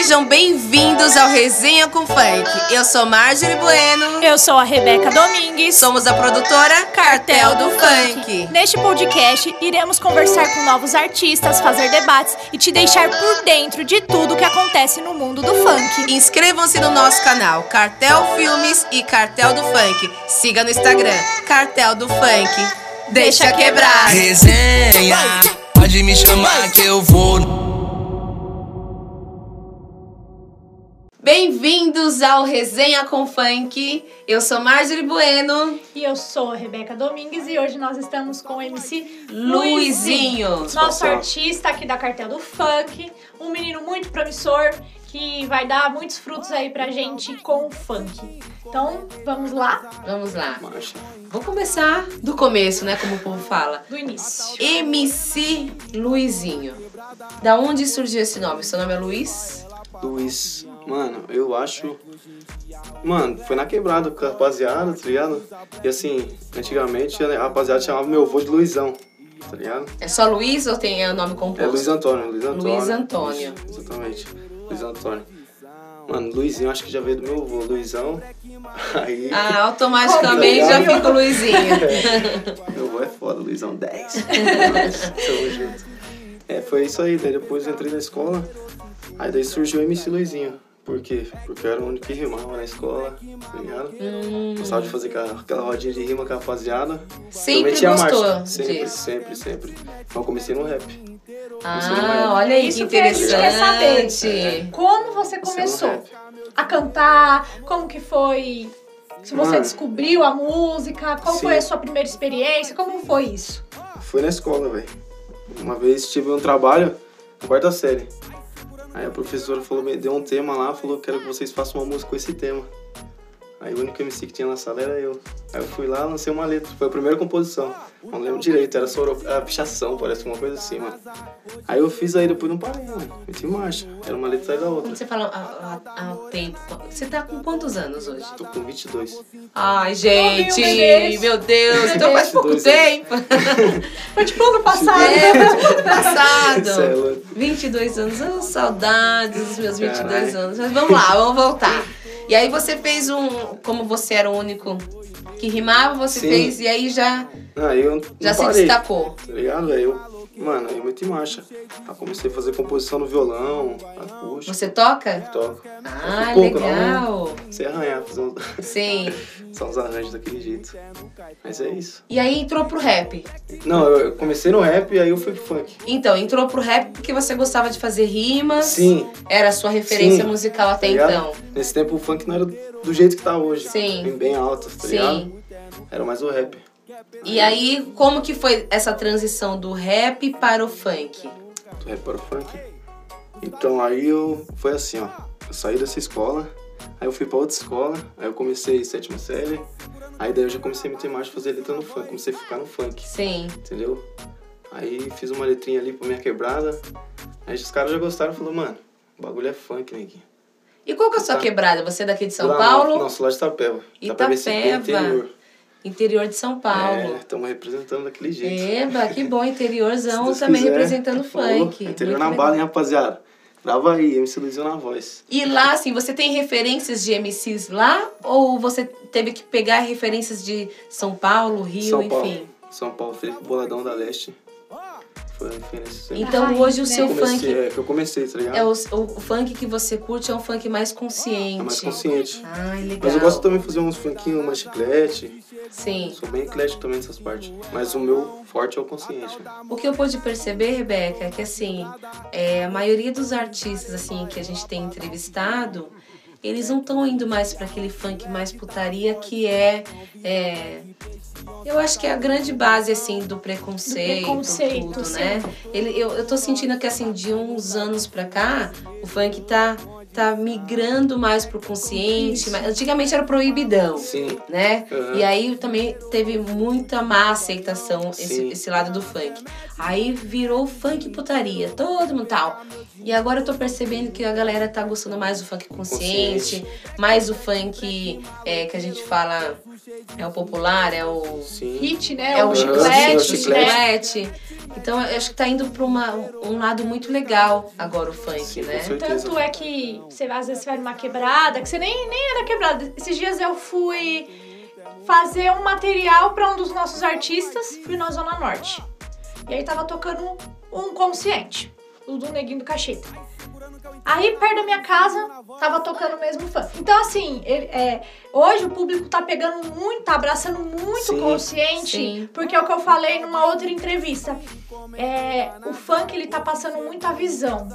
Sejam bem-vindos ao Resenha com Funk. Eu sou Marjorie Bueno. Eu sou a Rebeca Domingues. Somos a produtora Cartel do Funk. Neste podcast, iremos conversar com novos artistas, fazer debates e te deixar por dentro de tudo que acontece no mundo do funk. Inscrevam-se no nosso canal Cartel Filmes e Cartel do Funk. Siga no Instagram Cartel do Funk. Deixa quebrar. Resenha, pode me chamar que eu vou. Bem-vindos ao Resenha com Funk. Eu sou Marjorie Bueno. E eu sou a Rebeca Domingues e hoje nós estamos com o MC Luizinho. nosso artista aqui da Cartel do Funk, um menino muito promissor que vai dar muitos frutos aí pra gente com o funk. Então, vamos lá, Vamos lá. Vou começar do começo, né? Como o povo fala. do início. MC Luizinho. Da onde surgiu esse nome? Seu nome é Luiz? Luiz, mano, eu acho. Mano, foi na quebrada com a rapaziada, tá ligado? E assim, antigamente a rapaziada chamava meu avô de Luizão, tá ligado? É só Luiz ou tem o nome composto? É Luiz Antônio, Luiz Antônio. Luiz Antônio. Exatamente, Luiz Antônio. Mano, Luizinho, acho que já veio do meu avô, Luizão. Aí. Ah, automaticamente já fica o Luizinho. Meu avô é foda, Luizão 10. Tamo junto. É, foi isso aí, daí depois eu entrei na escola, aí daí surgiu o MC Luizinho. Por quê? Porque eu era o único que rimava na escola, tá ligado? Hum, Gostava de fazer aquela, aquela rodinha de rima com a rapaziada. sempre gostou marcha. Sempre, disso. sempre, sempre. Então eu comecei no rap. Ah, olha aí Isso que que a gente quer interessante. Como você Comecei no começou rap. a cantar? Como que foi? Se você Mano. descobriu a música, qual Sim. foi a sua primeira experiência? Como foi isso? Foi na escola, velho. Uma vez tive um trabalho quarta série. Aí a professora falou, deu um tema lá, falou, quero que vocês façam uma música com esse tema. Aí o único MC que tinha na sala era eu. Aí eu fui lá, lancei uma letra. Foi a primeira composição. Não lembro direito, era soro... era pichação, parece uma coisa assim, mano. Aí eu fiz aí, depois não parei, mano. Meti marcha. Era uma letra atrás da outra. Quando você fala a- a- ao tempo, você tá com quantos anos hoje? Tô com 22. Ai, gente, meu Deus. meu Deus, então faz pouco 22 anos. tempo. Foi tipo ano passado. É, foi ano é passado. louco. 22 anos, oh, saudades dos meus 22 Caralho. anos. Mas vamos lá, vamos voltar. E aí você fez um, como você era o único que rimava, você Sim. fez e aí já, Aí eu já se parei. destacou. Tá ligado? Aí eu, mano, aí eu meti marcha. Aí comecei a fazer composição no violão, acústico, Você toca? toco. Ah, Pouco, não, legal. Sem arranhar, fazer uns, Sim. só uns arranjos daquele jeito. Mas é isso. E aí entrou pro rap. Não, eu comecei no rap e aí eu fui pro funk. Então, entrou pro rap porque você gostava de fazer rimas. Sim. Era a sua referência Sim. musical até tá então. Nesse tempo o funk não era do jeito que tá hoje. Sim. Bem, bem alto, tá Sim. ligado? Era mais o rap. E aí, como que foi essa transição do rap para o funk? Do rap para o funk. Então aí eu. Foi assim, ó. Eu saí dessa escola, aí eu fui pra outra escola, aí eu comecei sétima série. Aí daí eu já comecei a meter marcha fazer letra no funk, comecei a ficar no funk. Sim. entendeu? Aí fiz uma letrinha ali pra minha quebrada. Aí os caras já gostaram e falaram, mano, o bagulho é funk, neguinho. E qual que é a sua Tá. quebrada? Você é daqui de São Lá, Paulo? Nossa, lá de Itapeva. Itapeva. Itapeva. interior. Interior de São Paulo. É, estamos representando daquele jeito. Eba, que bom, interiorzão também quiser. representando o funk. Interior Muito na bala, hein, rapaziada? Grava aí, MC Luizinho na voz. E lá, assim, você tem referências de MCs lá? Ou você teve que pegar referências de São Paulo, Rio, São Paulo. enfim? São Paulo, Felipe Boladão da Leste. Referência. Então Ai, hoje o né? seu comecei, funk É, que eu comecei, tá ligado? é o, o, o funk que você curte é um funk mais consciente. É mais consciente. Ai, legal. Mas eu gosto também de fazer uns funkinhos, mais chiclete. Sim. Sou bem eclético também nessas partes. Mas o meu forte é o consciente. O que eu pude perceber, Rebeca, é que assim, é, a maioria dos artistas assim que a gente tem entrevistado, eles não estão indo mais para aquele funk mais putaria que é, é, eu acho que é a grande base assim do preconceito, Do preconceito, tudo, sim. né? Ele, eu, eu tô sentindo que assim de uns anos pra cá, o funk tá tá migrando mais pro consciente, mas antigamente era proibidão Sim. né? Uhum. E aí também teve muita má aceitação esse, esse lado do funk. Aí virou funk putaria, todo mundo tal. E agora eu tô percebendo que a galera tá gostando mais do funk consciente, Consciente. mais o funk é, que a gente fala é o popular, é o Sim. Hit, né? é o o Sim, chiclete, o o chiclete. Então eu acho que tá indo para uma um lado muito legal agora o funk, Sim, né? Tanto é que você às vezes vai numa quebrada, que você nem, nem era quebrada. Esses dias eu fui fazer um material para um dos nossos artistas, fui na Zona Norte. E aí tava tocando um consciente, o do Neguinho do Cacheta. Aí, perto da minha casa, tava tocando o mesmo funk. Então, assim, ele- é, hoje o público tá pegando muito, tá abraçando muito Sim. consciente, Sim. porque é o que eu falei numa outra entrevista. É, o funk, ele tá passando muita visão.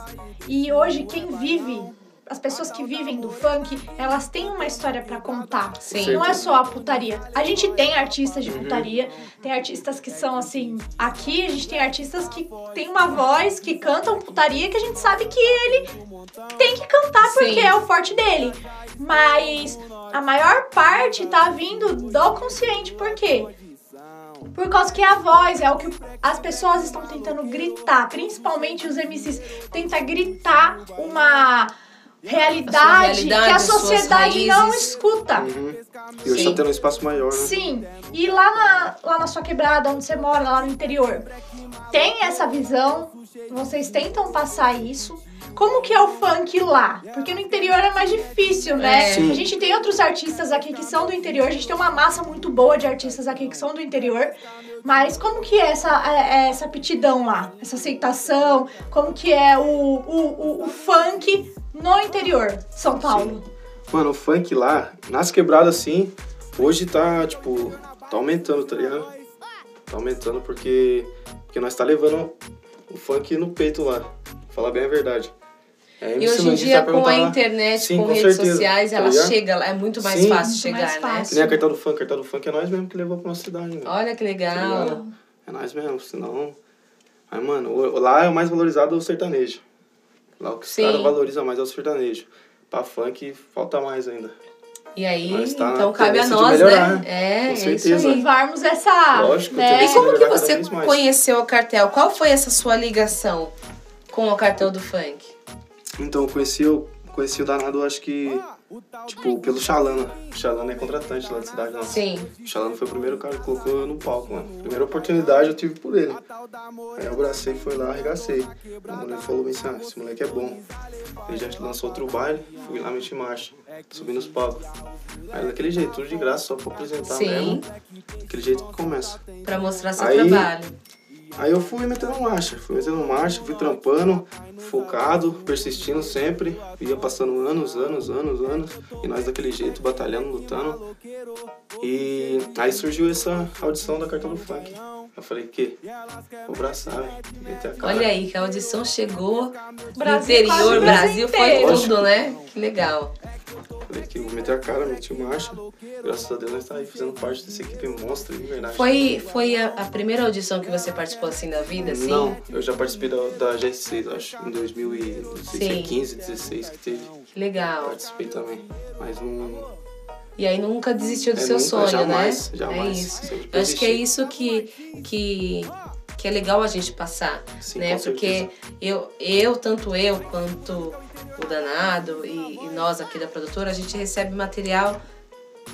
E hoje, quem vive, as pessoas que vivem do funk, elas têm uma história pra contar. Sim. Não é só a putaria. A gente tem artistas Uhum. de putaria, tem artistas que são assim. Aqui a gente tem artistas que tem uma voz, que cantam putaria, que a gente sabe que ele tem que cantar porque Sim. é o forte dele. Mas a maior parte tá vindo do consciente. Por quê? Por causa que a voz é o que as pessoas estão tentando gritar, principalmente os MCs, tenta gritar uma realidade, realidade, que a sociedade não escuta. Uhum. E hoje Sim. tá tendo um espaço maior, né? Sim. E lá na, lá na sua quebrada, onde você mora, lá no interior, tem essa visão? Vocês tentam passar isso? Como que é o funk lá? Porque no interior é mais difícil, né? É. Sim. A gente tem outros artistas aqui que são do interior, a gente tem uma massa muito boa de artistas aqui que são do interior. Mas como que é essa, é- é essa aptidão lá? Essa aceitação? Como que é o, o, o, o funk no interior de São Paulo? Mano, o funk lá, nas quebradas assim, hoje tá, tipo, tá aumentando, tá ligado? Tá aumentando porque, porque nós tá levando o funk no peito lá. Falar bem a verdade. É, E hoje em dia, com a internet, Sim, com, com redes certeza, sociais, tá ela ligado? chega, lá, é muito mais Sim. fácil Muito chegar, mais né? fácil. Que nem a cartão do funk, a cartão do funk é nós mesmo que levou pra nossa cidade, mano. Olha que legal. ligado? É nós mesmo, senão. Mas, mano, o- lá é o mais valorizado o sertanejo. Lá o que os caras valorizam mais é o sertanejo. Pra funk falta mais ainda. E aí, tá então cabe a nós, melhorar, né? né? É, Com é isso certeza. Levarmos essa. Lógico, né? E como que você conheceu o cartel? Qual foi essa sua ligação com o cartel do funk? Então, eu conheci, eu conheci o danado, acho que, tipo, pelo Xalana. O Xalana é contratante lá da cidade nossa. Sim. O Xalana foi o primeiro cara que colocou eu no palco, mano. Primeira oportunidade eu tive por ele. Aí eu abracei, fui lá, arregacei. A mulher falou assim, ah, esse moleque é bom. Ele já lançou outro baile, fui lá, meti marcha. Subi nos palcos. Aí daquele jeito, tudo de graça, só pra apresentar Sim. mesmo. Daquele jeito que começa. Pra mostrar seu Aí- trabalho. Aí eu fui metendo marcha, fui metendo marcha, fui trampando, focado, persistindo sempre. Ia passando anos, anos, anos, anos. E nós daquele jeito, batalhando, lutando. E aí surgiu essa audição da Cartão do Funk. Eu falei, que? Vou abraçar, velho. Meter a cara. Olha aí, que a audição chegou no Brasil, interior, Brasil foi inteiro. tudo, né? Que legal. Falei que vou meter a cara, meti marcha. Graças a Deus nós tá aí fazendo parte dessa equipe monstra, de verdade. Foi, foi a, a primeira audição que você participou assim da vida, assim? Não, eu já participei da, da GS6, acho, em 2015, Sim. 16 que teve. Legal. Participei também. Mas não. E aí nunca desistiu do É, seu nunca, sonho, jamais, né? jamais. É isso. Eu acho que é isso que, que, que é legal a gente passar, Sim, né? Porque certeza. eu, eu, tanto eu quanto o Danado e, e nós aqui da produtora, a gente recebe material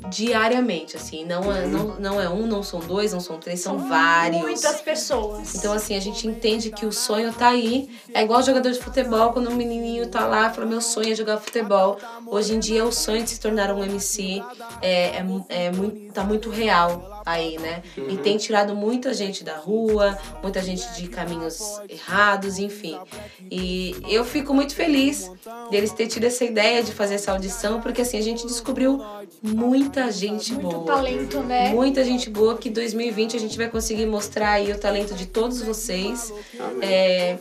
diariamente, assim. Não é, Uhum. não, não é um, não são dois, não são três, são, vários. Muitas pessoas. Então, assim, a gente entende que o sonho tá aí. É igual jogador de futebol, quando o menininho tá lá, fala: meu sonho é jogar futebol. Hoje em dia, o sonho de se tornar um MC é, é, é muito, tá muito real aí, né? E tem tirado muita gente da rua, muita gente de caminhos errados, enfim. E eu fico muito feliz deles ter tido essa ideia de fazer essa audição, porque assim, a gente descobriu muita gente Muito boa. talento, né? Muita gente boa que 2020 a gente vai conseguir mostrar aí o talento de todos vocês. É,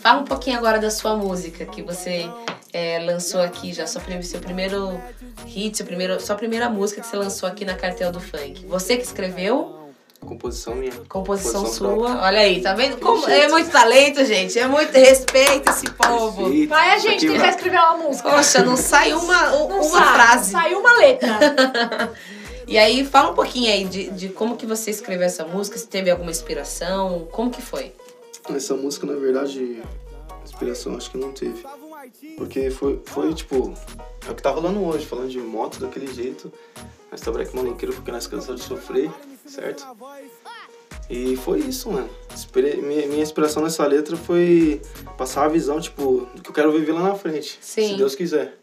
fala um pouquinho agora da sua música que você é, lançou aqui já, sua, seu primeiro hit, seu primeiro, sua primeira música que você lançou aqui na Cartel do Funk. Você que escreveu, Composição minha. composição Composição sua. própria. Olha aí, tá vendo? Como, é muito talento, gente. É muito respeito esse povo. Perfeito. Vai a gente tentar vai- escrever uma música. Poxa, não sai uma, um- Não uma sai, frase. Saiu uma letra. E aí, fala um pouquinho aí de, de como que você escreveu essa música, se teve alguma inspiração, como que foi? Essa música, na verdade, inspiração acho que não teve. Porque foi, foi tipo, é o que tá rolando hoje, falando de moto daquele jeito. Nós tá break maloqueiro porque nós cansamos de sofrer, certo? E foi isso, mano. Minha, inspiração nessa letra foi passar a visão, tipo, do que eu quero viver lá na frente. Sim. Se Deus quiser.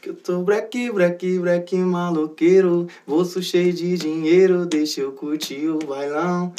Que eu tô breque, breque, breque maloqueiro. Bolso cheio de dinheiro, deixa eu curtir o bailão.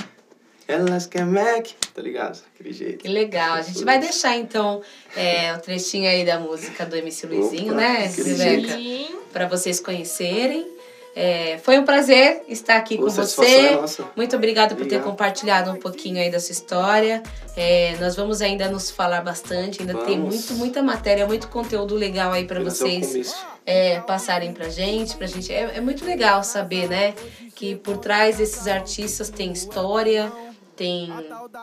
Elas querem Mac, tá ligado? Aquele jeito. Que legal. A gente vai deixar então é, o trechinho aí da música do MC Luizinho, Opa, né? Sim. Para vocês conhecerem. É, foi um prazer estar aqui com você. é nossa. Muito obrigada por ter Obrigado. compartilhado um pouquinho aí da sua história. É, nós vamos ainda nos falar bastante, ainda tem Vamos. muito, muita matéria, muito conteúdo legal aí para vocês é, passarem pra gente, pra gente. É, é muito legal saber, né? Que por trás desses artistas tem história, tem,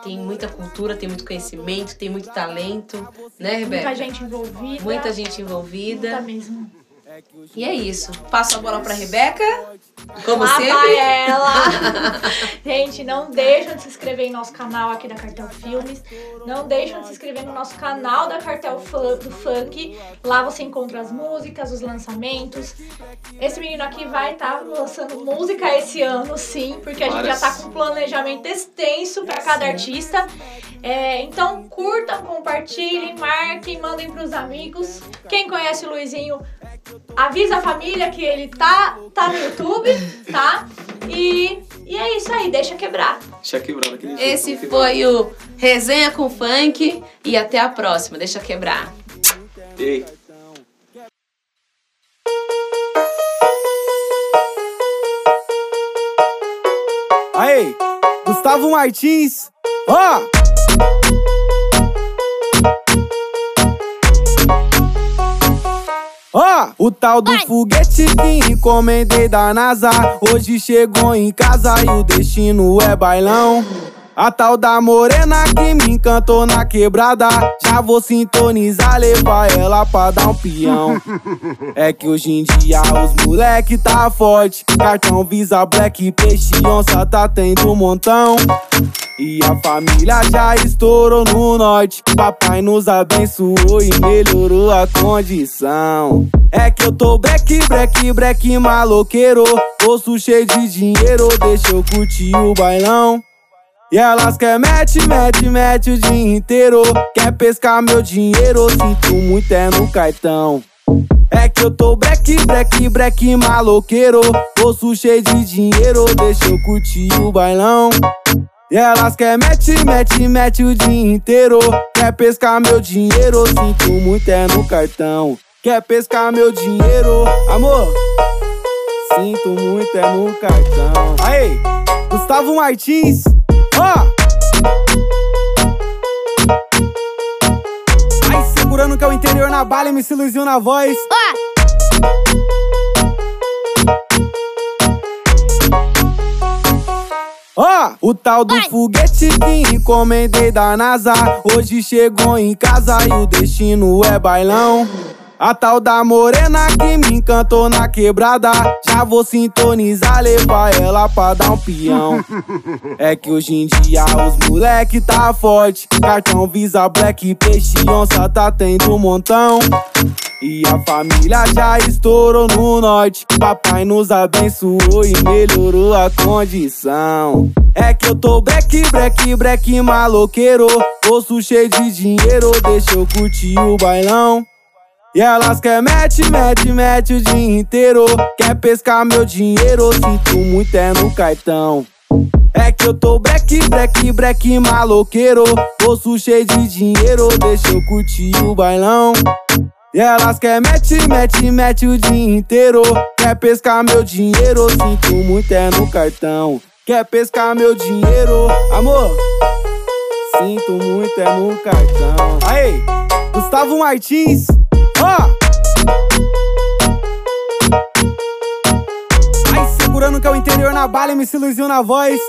tem muita cultura, tem muito conhecimento, tem muito talento, né, Rebeca? Muita gente envolvida. Muita gente Muita envolvida. mesmo. E é isso. Passo a bola pra Rebeca. Como Lá sempre. vai ela! Gente, não deixam de se inscrever em nosso canal aqui da Cartel Filmes. Não deixam de se inscrever no nosso canal da Cartel do Funk. Lá você encontra as músicas, os lançamentos. Esse menino aqui vai estar lançando música esse ano, sim, porque a gente já Várias. tá com um planejamento extenso para cada artista. É, então curtam, compartilhem, marquem, mandem pros amigos. Quem conhece o Luizinho, avisa a família que ele tá, tá no YouTube, tá? E, e é isso aí, deixa quebrar. Deixa quebrado aquele jeito. Esse foi o Resenha com Funk. E até a próxima. Deixa quebrar. Ei, Aí, Gustavo Martins, ó! Ó, o tal do foguete que encomendei da NASA. Hoje chegou em casa e o destino é bailão. A tal da morena que me encantou na quebrada. Já vou sintonizar, levar ela pra dar um peão. É que hoje em dia os moleque tá forte. Cartão Visa Black, peixe onça tá tendo um montão e a família já estourou no norte. Papai nos abençoou e melhorou a condição. É que eu tô break, break, break maloqueiro. Bolso cheio de dinheiro, deixa eu curtir o bailão. E elas quer mete, mete, mete o dia inteiro. Quer pescar meu dinheiro, sinto muito é no cartão. É que eu tô break, break, break maloqueiro. Bolso cheio de dinheiro, deixa eu curtir o bailão. E elas quer mete, mete, mete o dia inteiro. Quer pescar meu dinheiro, sinto muito é no cartão. Quer pescar meu dinheiro, amor? Sinto muito é no cartão. Aí, Gustavo Martins, ó! Aí, segurando que é o interior na bala, MC Luizinho na voz. Ó, o tal do foguete que encomendei da NASA. Hoje chegou em casa e o destino é bailão a tal da morena que me encantou na quebrada Já vou sintonizar, levar ela pra dar um peão É que hoje em dia os moleque tá forte Cartão Visa Black, peixe onça tá tendo um montão e a família já estourou no norte. Papai nos abençoou e melhorou a condição. É que eu tô break, break, break maloqueiro. Bolso cheio de dinheiro, deixa eu curtir o bailão. E elas quer mete, mete, mete o dia inteiro. Quer pescar meu dinheiro, sinto muito é no cartão. É que eu tô break, break, break maloqueiro. Bolso cheio de dinheiro, deixa eu curtir o bailão. E elas quer mete, mete, mete o dia inteiro. Quer pescar meu dinheiro, sinto muito é no cartão. Quer pescar meu dinheiro, amor? Sinto muito é no cartão. Aí, Gustavo Martins, ó! Aí, segurando que é o interior na bala, MC Luizinho na voz.